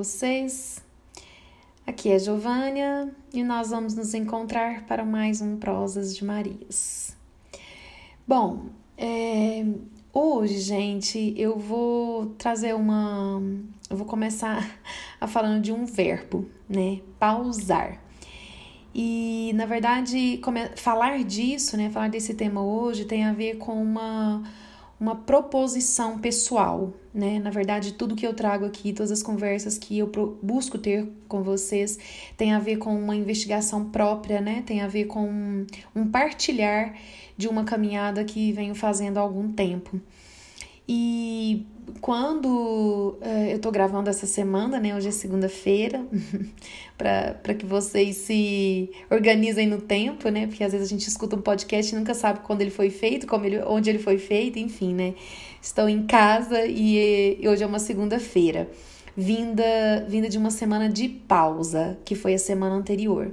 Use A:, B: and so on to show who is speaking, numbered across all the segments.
A: vocês? Aqui é Giovânia e nós vamos nos encontrar para mais um Prosas de Marias. Bom, é, hoje, gente, eu vou trazer uma. Eu vou começar a falando de um verbo, né? Pausar. E, na verdade, falar disso, né? Falar desse tema hoje tem a ver com uma uma proposição pessoal, né? Na verdade, tudo que eu trago aqui, todas as conversas que eu busco ter com vocês, tem a ver com uma investigação própria, né? Tem a ver com um partilhar de uma caminhada que venho fazendo há algum tempo. E quando uh, eu tô gravando essa semana, né? Hoje é segunda-feira, para que vocês se organizem no tempo, né? Porque às vezes a gente escuta um podcast e nunca sabe quando ele foi feito, como ele, onde ele foi feito, enfim, né? Estou em casa e, e hoje é uma segunda-feira, vinda, vinda de uma semana de pausa, que foi a semana anterior.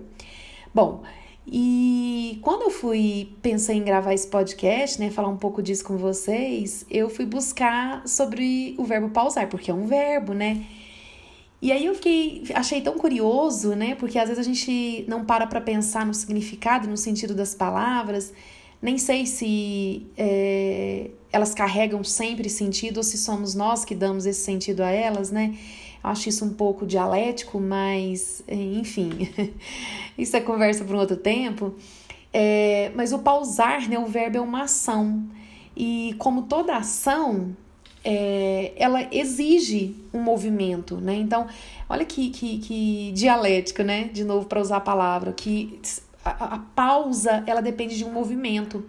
A: Bom, e quando eu fui pensar em gravar esse podcast, né, falar um pouco disso com vocês, eu fui buscar sobre o verbo pausar, porque é um verbo, né? E aí eu fiquei, achei tão curioso, né? Porque às vezes a gente não para para pensar no significado, no sentido das palavras. Nem sei se é, elas carregam sempre sentido ou se somos nós que damos esse sentido a elas, né? Acho isso um pouco dialético, mas enfim, isso é conversa para um outro tempo. É, mas o pausar, né, o verbo é uma ação. E como toda ação, é, ela exige um movimento, né? Então, olha que, que, que dialético, né? De novo, para usar a palavra, que a, a pausa, ela depende de um movimento.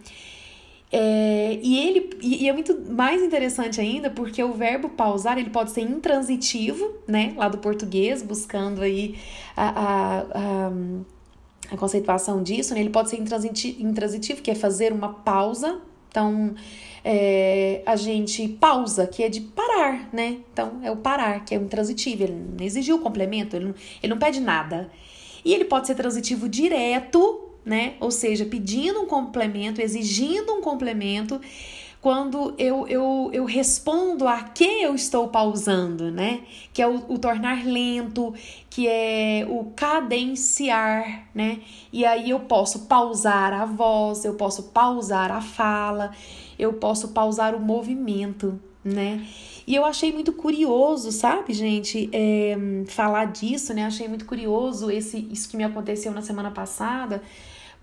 A: É, e ele e, é muito mais interessante ainda porque o verbo pausar ele pode ser intransitivo, né? Lá do português, buscando aí a, a, a, a conceituação disso, né? Ele pode ser intransitivo, que é fazer uma pausa. Então, é, a gente pausa, que é de parar, né? Então, é o parar, que é intransitivo. Ele não exigiu complemento, ele não, ele não pede nada. E ele pode ser transitivo direto, né? Ou seja, pedindo um complemento, exigindo um complemento, quando eu, eu, eu respondo a que eu estou pausando, né? Que é o, o tornar lento, que é o cadenciar, né? E aí eu posso pausar a voz, eu posso pausar a fala, eu posso pausar o movimento, né? E eu achei muito curioso, sabe, gente, é, falar disso, né? Achei muito curioso esse, isso que me aconteceu na semana passada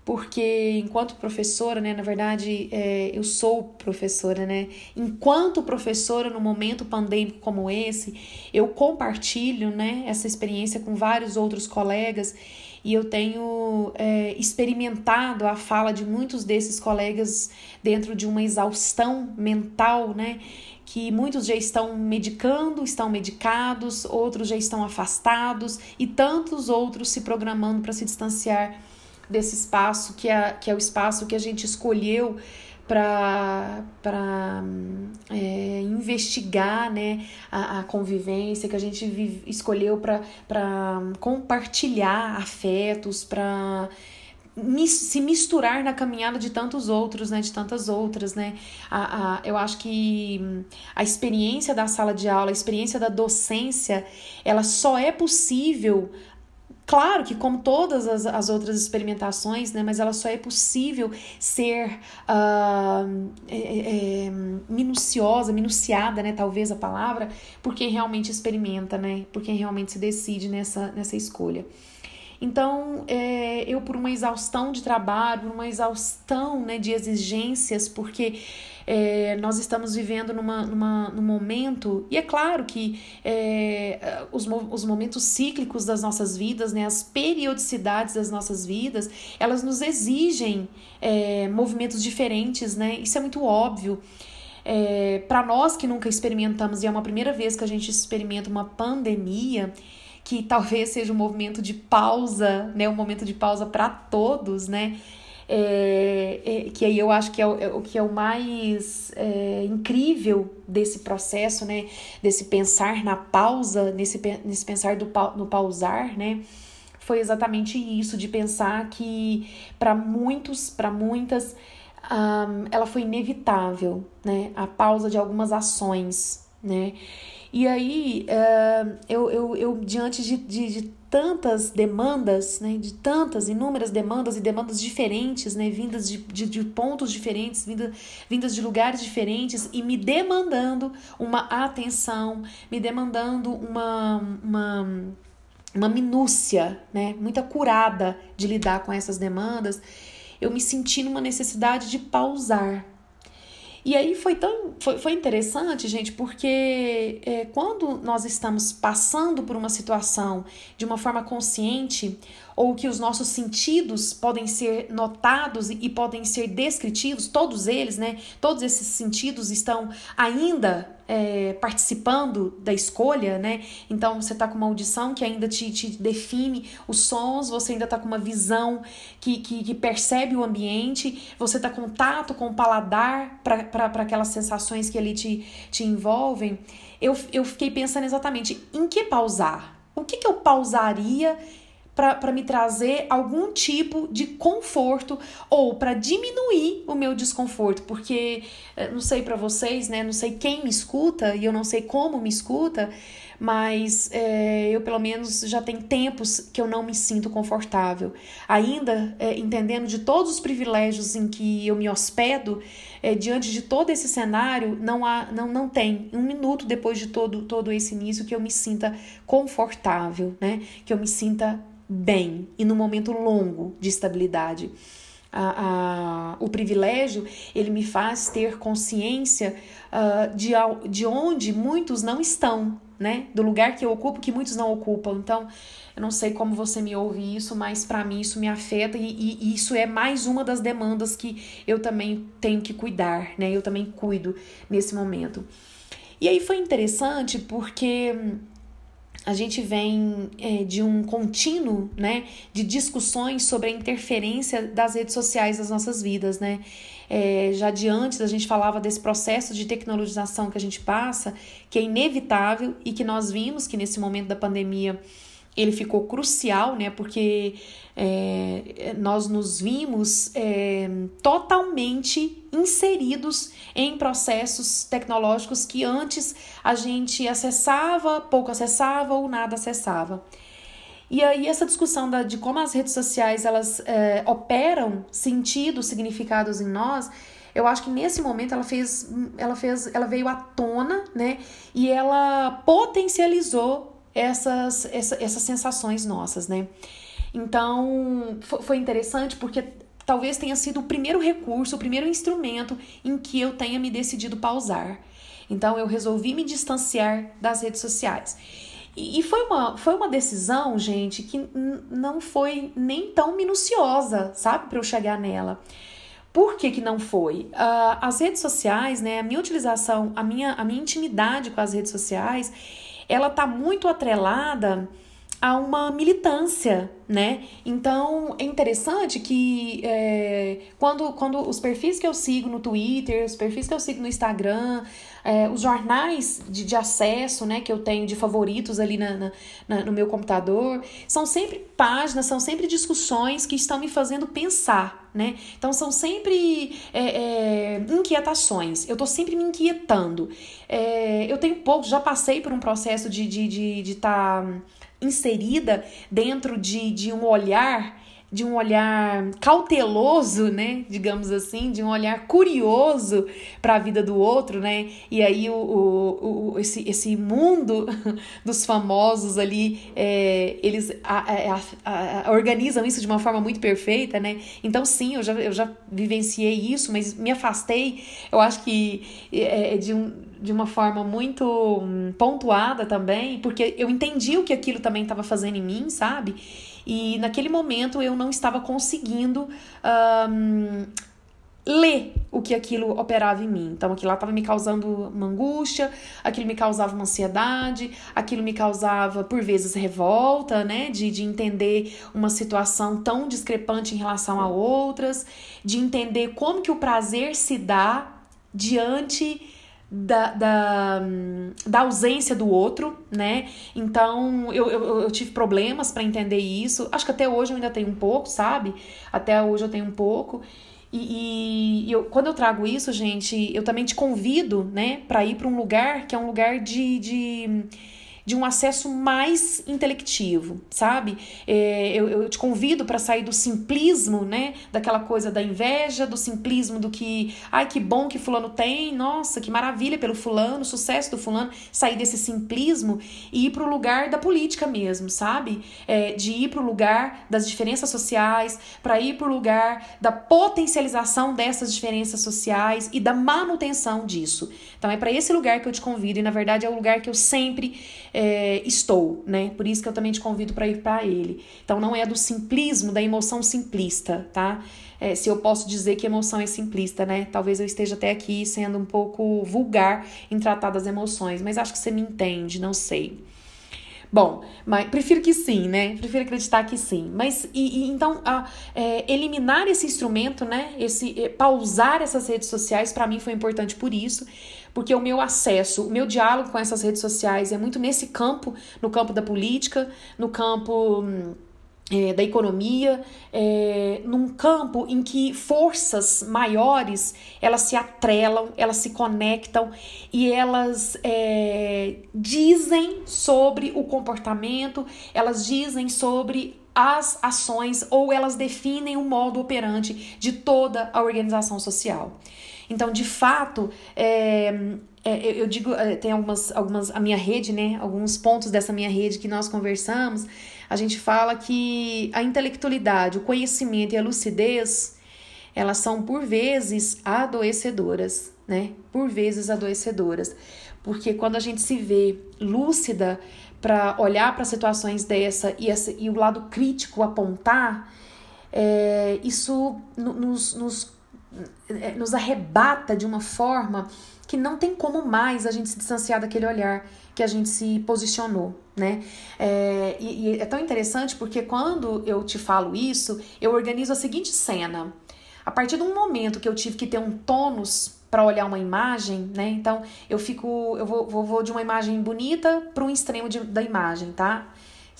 A: porque enquanto professora, né, na verdade, é, eu sou professora, né? Enquanto professora, no momento pandêmico como esse, eu compartilho, né, essa experiência com vários outros colegas e eu tenho é, experimentado a fala de muitos desses colegas dentro de uma exaustão mental, né? Que muitos já estão medicando, estão medicados, outros já estão afastados e tantos outros se programando para se distanciar desse espaço que é, que é o espaço que a gente escolheu para é, investigar né, a, a, convivência, que a gente vive, escolheu para compartilhar afetos, para se misturar na caminhada de tantos outros, né, de tantas outras, né, a, a, eu acho que a experiência da sala de aula, a experiência da docência, ela só é possível Claro que, como todas as, as outras experimentações, né, mas ela só é possível ser uh, é, é, minuciosa, minuciada, né, talvez a palavra, por quem realmente experimenta, né, por quem realmente se decide nessa, nessa escolha. Então, é, eu, por uma exaustão de trabalho, por uma exaustão né, de exigências, porque é, nós estamos vivendo numa, numa, num momento, e é claro que é, os, os momentos cíclicos das nossas vidas, né, as periodicidades das nossas vidas, elas nos exigem é, movimentos diferentes, né? Isso é muito óbvio. É, para nós que nunca experimentamos, e é uma primeira vez que a gente experimenta uma pandemia, que talvez seja um movimento de pausa, né? Um momento de pausa para todos, né? É, é, que aí eu acho que é o, é o que é o mais é, incrível desse processo, né? Desse pensar na pausa, nesse, nesse pensar do, no pausar, né? Foi exatamente isso, de pensar que para muitos, para muitas, um, ela foi inevitável, né? A pausa de algumas ações, né? E aí, uh, eu, eu, eu, diante de, de, de, tantas demandas, né, de tantas, inúmeras demandas e demandas diferentes, né, vindas de, de, de pontos diferentes, vinda, vindas de lugares diferentes e me demandando uma atenção, me demandando uma, uma, uma minúcia, né, muita curada de lidar com essas demandas, eu me senti numa necessidade de pausar, e aí foi tão foi, foi interessante, gente, porque é, quando nós estamos passando por uma situação de uma forma consciente, ou que os nossos sentidos podem ser notados e podem ser descritivos, todos eles, né? Todos esses sentidos estão ainda é, participando da escolha, né? Então você tá com uma audição que ainda te, te define os sons, você ainda tá com uma visão que, que, que percebe o ambiente, você tá com tato com o paladar para aquelas sensações que ali te, te envolvem. Eu, eu fiquei pensando exatamente em que pausar. O que, que eu pausaria para me trazer algum tipo de conforto ou para diminuir o meu desconforto, porque eh, não sei para vocês, né? Não sei quem me escuta e eu não sei como me escuta, mas é, eu pelo menos já tem tempos que eu não me sinto confortável. Ainda é, entendendo de todos os privilégios em que eu me hospedo, é, diante de todo esse cenário, não, há, não, não tem um minuto depois de todo, todo esse início que eu me sinta confortável, né? Que eu me sinta bem e no momento longo de estabilidade. A, a, o privilégio ele me faz ter consciência uh, de, de onde muitos não estão, né? Do lugar que eu ocupo que muitos não ocupam. Então, eu não sei como você me ouve isso, mas para mim isso me afeta e, e, isso é mais uma das demandas que eu também tenho que cuidar, né? Eu também cuido nesse momento. E aí foi interessante porque a gente vem é, de um contínuo, né, de discussões sobre a interferência das redes sociais nas nossas vidas, né. É, já de antes a gente falava desse processo de tecnologização que a gente passa, que é inevitável e que nós vimos que nesse momento da pandemia ele ficou crucial, né? Porque é, nós nos vimos é, totalmente inseridos em processos tecnológicos que antes a gente acessava, pouco acessava ou nada acessava. E aí essa discussão da, de como as redes sociais elas é, operam sentidos, significados em nós, eu acho que nesse momento ela fez, ela fez, ela veio à tona, né? E ela potencializou essas, essa, essas sensações nossas, né? Então, foi interessante porque talvez tenha sido o primeiro recurso, o primeiro instrumento em que eu tenha me decidido pausar. Então, eu resolvi me distanciar das redes sociais. E foi uma, foi uma decisão, gente, que não foi nem tão minuciosa, sabe, para eu chegar nela. Por que, que não foi? Uh, as redes sociais, né, a minha utilização, a minha, a minha intimidade com as redes sociais, ela está muito atrelada a uma militância, né? Então é interessante que é, quando, quando os perfis que eu sigo no Twitter, os perfis que eu sigo no Instagram, é, os jornais de, de acesso, né, que eu tenho de favoritos ali na, na, na, no meu computador, são sempre páginas, são sempre discussões que estão me fazendo pensar, né? Então são sempre é, é, inquietações. Eu tô sempre me inquietando. É, eu tenho pouco, já passei por um processo de estar de, de, de tá inserida dentro de, de um olhar de um olhar cauteloso, né, digamos assim, de um olhar curioso para a vida do outro, né, e aí o, o, o, esse, esse mundo dos famosos ali, é, eles a, a, a, organizam isso de uma forma muito perfeita, né, então sim, eu já, eu já vivenciei isso, mas me afastei, eu acho que é, é de um, de uma forma muito hum, pontuada também, porque eu entendi o que aquilo também estava fazendo em mim, sabe? E naquele momento eu não estava conseguindo um, ler o que aquilo operava em mim. Então aquilo lá estava me causando uma angústia, aquilo me causava uma ansiedade, aquilo me causava, por vezes, revolta, né? De, de entender uma situação tão discrepante em relação a outras, de entender como que o prazer se dá diante da, da, da, ausência do outro, né? Então eu, eu, eu tive problemas para entender isso. Acho que até hoje eu ainda tenho um pouco, sabe? Até hoje eu tenho um pouco. E, e eu, quando eu trago isso, gente, eu também te convido, né, para ir para um lugar que é um lugar de, de de um acesso mais intelectivo, sabe? É, eu, eu te convido para sair do simplismo, né? Daquela coisa da inveja, do simplismo do que, ai, que bom que fulano tem, nossa, que maravilha pelo fulano, sucesso do fulano, sair desse simplismo e ir para o lugar da política mesmo, sabe? É, de ir para o lugar das diferenças sociais, para ir para o lugar da potencialização dessas diferenças sociais e da manutenção disso. Então é para esse lugar que eu te convido e na verdade é o lugar que eu sempre é, estou, né? Por isso que eu também te convido para ir para ele. Então não é do simplismo, da emoção simplista, tá? É, se eu posso dizer que emoção é simplista, né? Talvez eu esteja até aqui sendo um pouco vulgar em tratar das emoções, mas acho que você me entende, não sei. Bom, mas prefiro que sim, né? Prefiro acreditar que sim. Mas e, e então a, é, eliminar esse instrumento, né? Esse é, pausar essas redes sociais para mim foi importante por isso, porque o meu acesso, o meu diálogo com essas redes sociais é muito nesse campo, no campo da política, no campo é, da economia, é, num campo em que forças maiores elas se atrelam, elas se conectam e elas é, dizem sobre o comportamento, elas dizem sobre as ações ou elas definem o modo operante de toda a organização social. Então, de fato, é, é, eu digo, é, tem algumas, algumas, a minha rede, né? Alguns pontos dessa minha rede que nós conversamos. A gente fala que a intelectualidade, o conhecimento e a lucidez, elas são por vezes adoecedoras, né? Por vezes adoecedoras. Porque quando a gente se vê lúcida para olhar para situações dessa e, essa, e o lado crítico apontar, é, isso nos, nos nos arrebata de uma forma que não tem como mais a gente se distanciar daquele olhar que a gente se posicionou, né? É, e, e é tão interessante porque quando eu te falo isso, eu organizo a seguinte cena. A partir de um momento que eu tive que ter um tônus para olhar uma imagem, né? Então eu fico, eu vou, vou, vou de uma imagem bonita para um extremo de, da imagem, tá?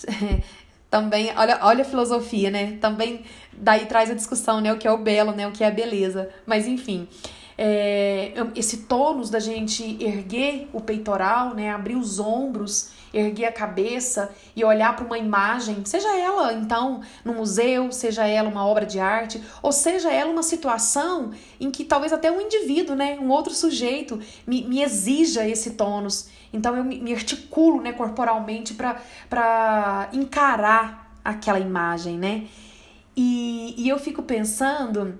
A: Também, olha, olha a filosofia, né? Também daí traz a discussão, né? O que é o belo, né? O que é a beleza. Mas enfim, é, esse tônus da gente erguer o peitoral, né? Abrir os ombros, erguer a cabeça e olhar para uma imagem, seja ela então no museu, seja ela uma obra de arte, ou seja ela uma situação em que talvez até um indivíduo, né? Um outro sujeito me, me exija esse tônus. Então eu me articulo né, corporalmente para encarar aquela imagem, né? E, e eu fico pensando,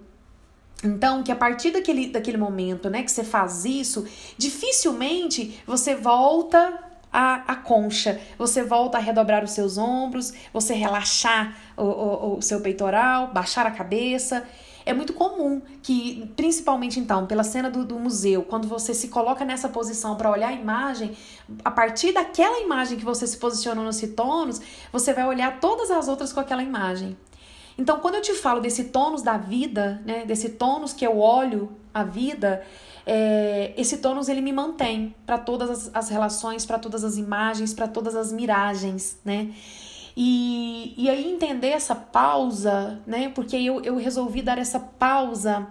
A: então, que a partir daquele, daquele momento né, que você faz isso, dificilmente você volta a, a concha, você volta a redobrar os seus ombros, você relaxar o, o, o seu peitoral, baixar a cabeça. É muito comum que, principalmente então, pela cena do, do museu, quando você se coloca nessa posição para olhar a imagem, a partir daquela imagem que você se posicionou nos citonos, você vai olhar todas as outras com aquela imagem. Então, quando eu te falo desse tônus da vida, né, desse tônus que eu olho a vida, é, esse tônus ele me mantém para todas as, as relações, para todas as imagens, para todas as miragens, né? E, e aí entender essa pausa, né? Porque eu, eu resolvi dar essa pausa.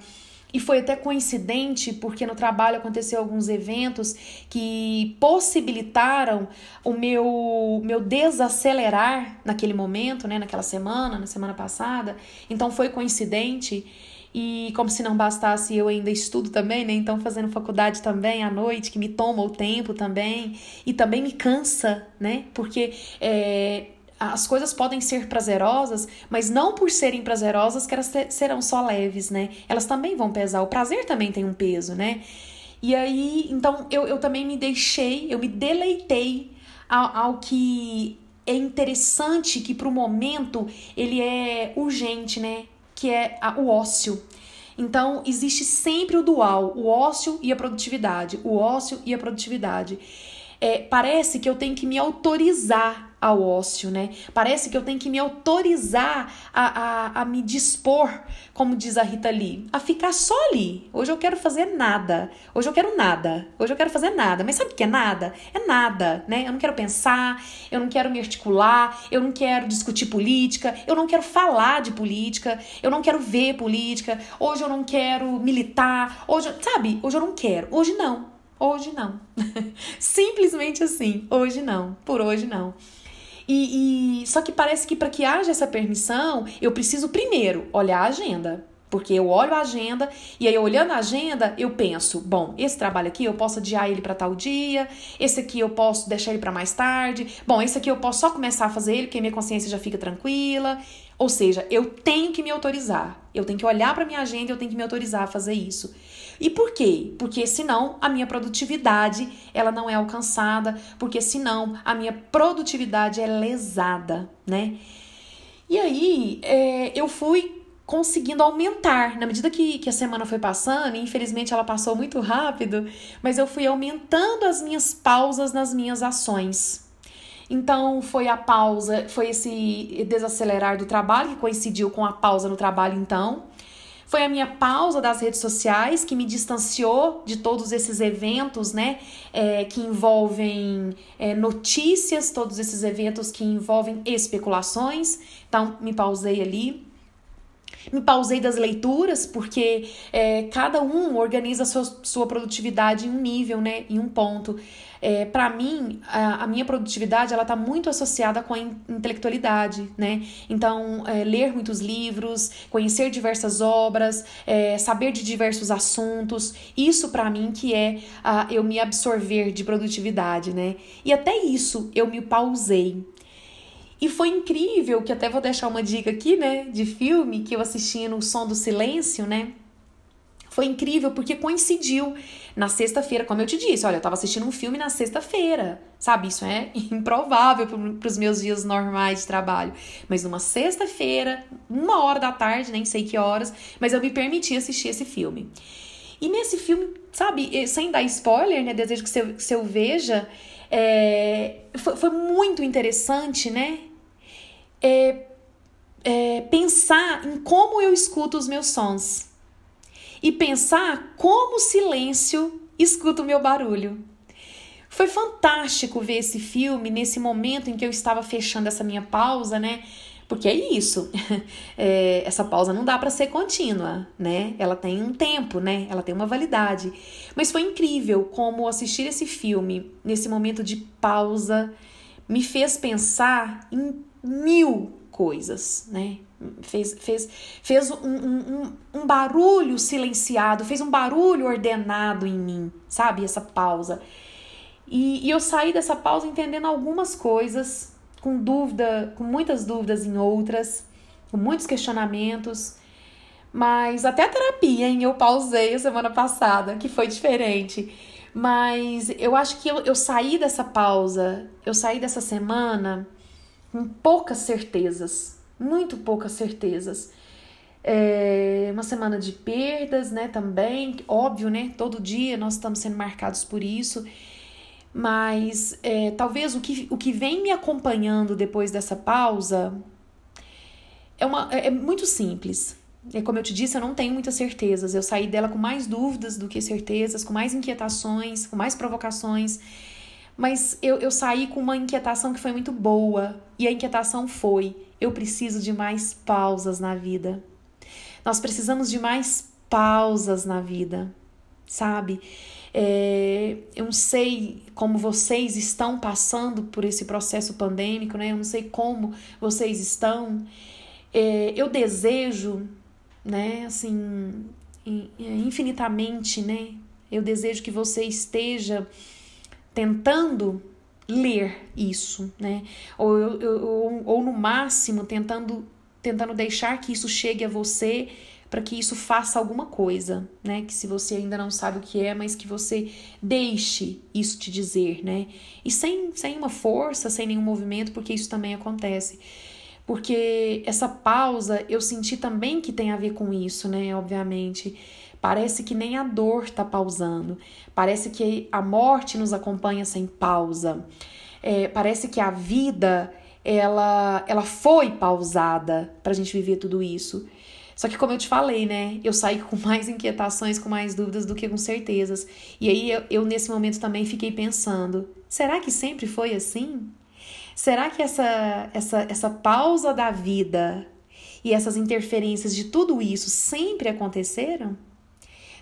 A: E foi até coincidente, porque no trabalho aconteceu alguns eventos que possibilitaram o meu, meu desacelerar naquele momento, né, naquela semana, na semana passada. Então foi coincidente. E como se não bastasse, eu ainda estudo também, né? Então, fazendo faculdade também à noite, que me toma o tempo também. E também me cansa, né? Porque é, as coisas podem ser prazerosas, mas não por serem prazerosas que elas serão só leves, né? Elas também vão pesar. O prazer também tem um peso, né? E aí, então, eu, eu também me deixei, eu me deleitei ao, ao que é interessante, que para o momento ele é urgente, né? Que é a, o ócio. Então, existe sempre o dual, o ócio e a produtividade, o ócio e a produtividade. É, parece que eu tenho que me autorizar ao ócio, né? Parece que eu tenho que me autorizar a, a, a me dispor, como diz a Rita Lee, a ficar só ali. Hoje eu quero fazer nada. Hoje eu quero nada. Hoje eu quero fazer nada. Mas sabe o que é nada? É nada, né? Eu não quero pensar, eu não quero me articular, eu não quero discutir política, eu não quero falar de política, eu não quero ver política. Hoje eu não quero militar. Hoje, sabe? Hoje eu não quero. Hoje não. Hoje não. Simplesmente assim. Hoje não. Por hoje não. E, e só que parece que para que haja essa permissão, eu preciso primeiro olhar a agenda. Porque eu olho a agenda e aí, olhando a agenda, eu penso: bom, esse trabalho aqui eu posso adiar ele para tal dia, esse aqui eu posso deixar ele para mais tarde, bom, esse aqui eu posso só começar a fazer ele, porque minha consciência já fica tranquila. Ou seja, eu tenho que me autorizar, eu tenho que olhar para minha agenda, eu tenho que me autorizar a fazer isso. E por quê? Porque senão a minha produtividade ela não é alcançada, porque senão a minha produtividade é lesada, né? E aí é, eu fui conseguindo aumentar. Na medida que, que a semana foi passando, e infelizmente ela passou muito rápido, mas eu fui aumentando as minhas pausas nas minhas ações. Então foi a pausa, foi esse desacelerar do trabalho que coincidiu com a pausa no trabalho então. Foi a minha pausa das redes sociais que me distanciou de todos esses eventos, né? É, que envolvem é, notícias, todos esses eventos que envolvem especulações. Então, me pausei ali. Me pausei das leituras, porque é, cada um organiza a sua, sua produtividade em um nível, né? Em um ponto. É, para mim, a, a, minha produtividade ela está muito associada com a in, intelectualidade, né? Então, é, ler muitos livros, conhecer diversas obras, é, saber de diversos assuntos, isso para mim que é a, eu me absorver de produtividade, né? E até isso eu me pausei. E foi incrível, que até vou deixar uma dica aqui, né, de filme que eu assisti no Som do Silêncio, né? Foi incrível porque coincidiu na sexta-feira, como eu te disse, olha, eu tava assistindo um filme na sexta-feira, sabe? Isso é improvável para os meus dias normais de trabalho. Mas numa sexta-feira, uma hora da tarde, nem sei que horas, mas eu me permiti assistir esse filme. E nesse filme, sabe, sem dar spoiler, né? Desejo que você, que você veja, é, foi, foi muito interessante, né? É, é, pensar em como eu escuto os meus sons e pensar como o silêncio escuta o meu barulho. Foi fantástico ver esse filme nesse momento em que eu estava fechando essa minha pausa, né? Porque é isso, é, essa pausa não dá para ser contínua, né? Ela tem um tempo, né? Ela tem uma validade. Mas foi incrível como assistir esse filme nesse momento de pausa me fez pensar em mil coisas, né? Fez, fez, fez um, um, um, barulho silenciado, fez um barulho ordenado em mim, sabe? Essa pausa. E, e eu saí dessa pausa entendendo algumas coisas, com dúvida, com muitas dúvidas em outras, com muitos questionamentos. Mas até a terapia, hein? Eu pausei a semana passada, que foi diferente. Mas eu acho que eu, eu saí dessa pausa, eu saí dessa semana poucas certezas, muito poucas certezas. É uma semana de perdas, né? Também, óbvio, né? Todo dia nós estamos sendo marcados por isso. Mas é, talvez o que, o que vem me acompanhando depois dessa pausa é, uma, é, é muito simples. É como eu te disse, eu não tenho muitas certezas. Eu saí dela com mais dúvidas do que certezas, com mais inquietações, com mais provocações. Mas eu, eu saí com uma inquietação que foi muito boa. E a inquietação foi: eu preciso de mais pausas na vida. Nós precisamos de mais pausas na vida, sabe? É, eu não sei como vocês estão passando por esse processo pandêmico, né? Eu não sei como vocês estão. É, eu desejo, né, assim, infinitamente, né? Eu desejo que você esteja tentando ler isso, né? Ou, ou, ou no máximo tentando, tentando deixar que isso chegue a você para que isso faça alguma coisa, né? Que se você ainda não sabe o que é, mas que você deixe isso te dizer, né? E sem, sem uma força, sem nenhum movimento, porque isso também acontece. Porque essa pausa eu senti também que tem a ver com isso, né? Obviamente. Parece que nem a dor está pausando, parece que a morte nos acompanha sem pausa, é, parece que a vida ela, ela foi pausada para a gente viver tudo isso. Só que, como eu te falei, né? Eu saí com mais inquietações, com mais dúvidas do que com certezas. E aí, eu, eu nesse momento também fiquei pensando: será que sempre foi assim? Será que essa, essa, essa pausa da vida e essas interferências de tudo isso sempre aconteceram?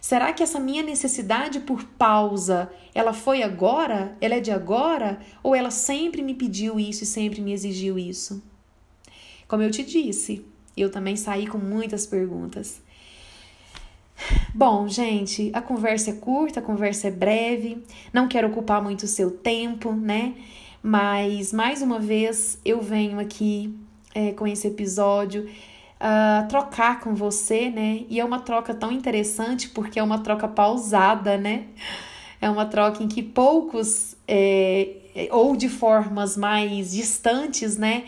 A: Será que essa minha necessidade por pausa, ela foi agora? Ela é de agora? Ou ela sempre me pediu isso e sempre me exigiu isso? Como eu te disse, eu também saí com muitas perguntas. Bom, gente, a conversa é curta, a conversa é breve, não quero ocupar muito o seu tempo, né? Mas mais uma vez eu venho aqui é, com esse episódio uh, trocar com você, né? E é uma troca tão interessante porque é uma troca pausada, né? É uma troca em que poucos, é, ou de formas mais distantes, né?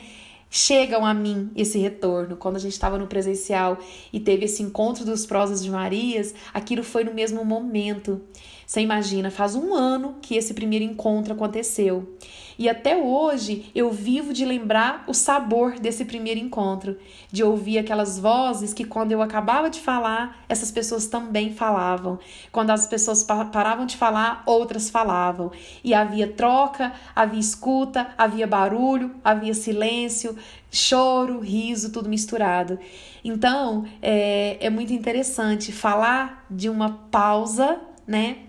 A: chegam a mim esse retorno. Quando a gente estava no presencial e teve esse encontro dos prosas de Marias, aquilo foi no mesmo momento. Você imagina, faz um ano que esse primeiro encontro aconteceu. E até hoje eu vivo de lembrar o sabor desse primeiro encontro, de ouvir aquelas vozes que quando eu acabava de falar, essas pessoas também falavam. Quando as pessoas paravam de falar, outras falavam. E havia troca, havia escuta, havia barulho, havia silêncio, choro, riso, tudo misturado. Então é, é muito interessante falar de uma pausa, né?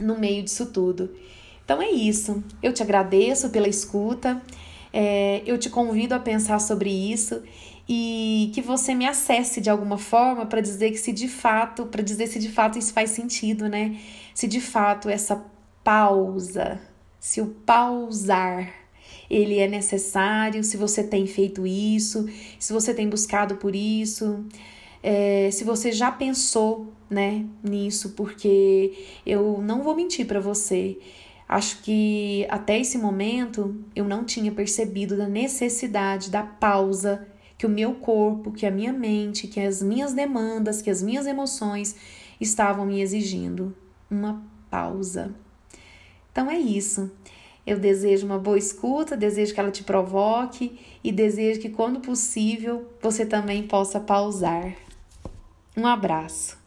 A: No meio disso tudo. Então é isso. Eu te agradeço pela escuta. É, eu te convido a pensar sobre isso e que você me acesse de alguma forma para dizer que se de fato, para dizer se de fato isso faz sentido, né? Se de fato essa pausa, se o pausar ele é necessário, se você tem feito isso, se você tem buscado por isso, é, se você já pensou né, nisso, porque eu não vou mentir para você. Acho que até esse momento eu não tinha percebido da necessidade da pausa que o meu corpo, que a minha mente, que as minhas demandas, que as minhas emoções estavam me exigindo. Uma pausa. Então é isso. Eu desejo uma boa escuta, desejo que ela te provoque e desejo que, quando possível, você também possa pausar. Um abraço.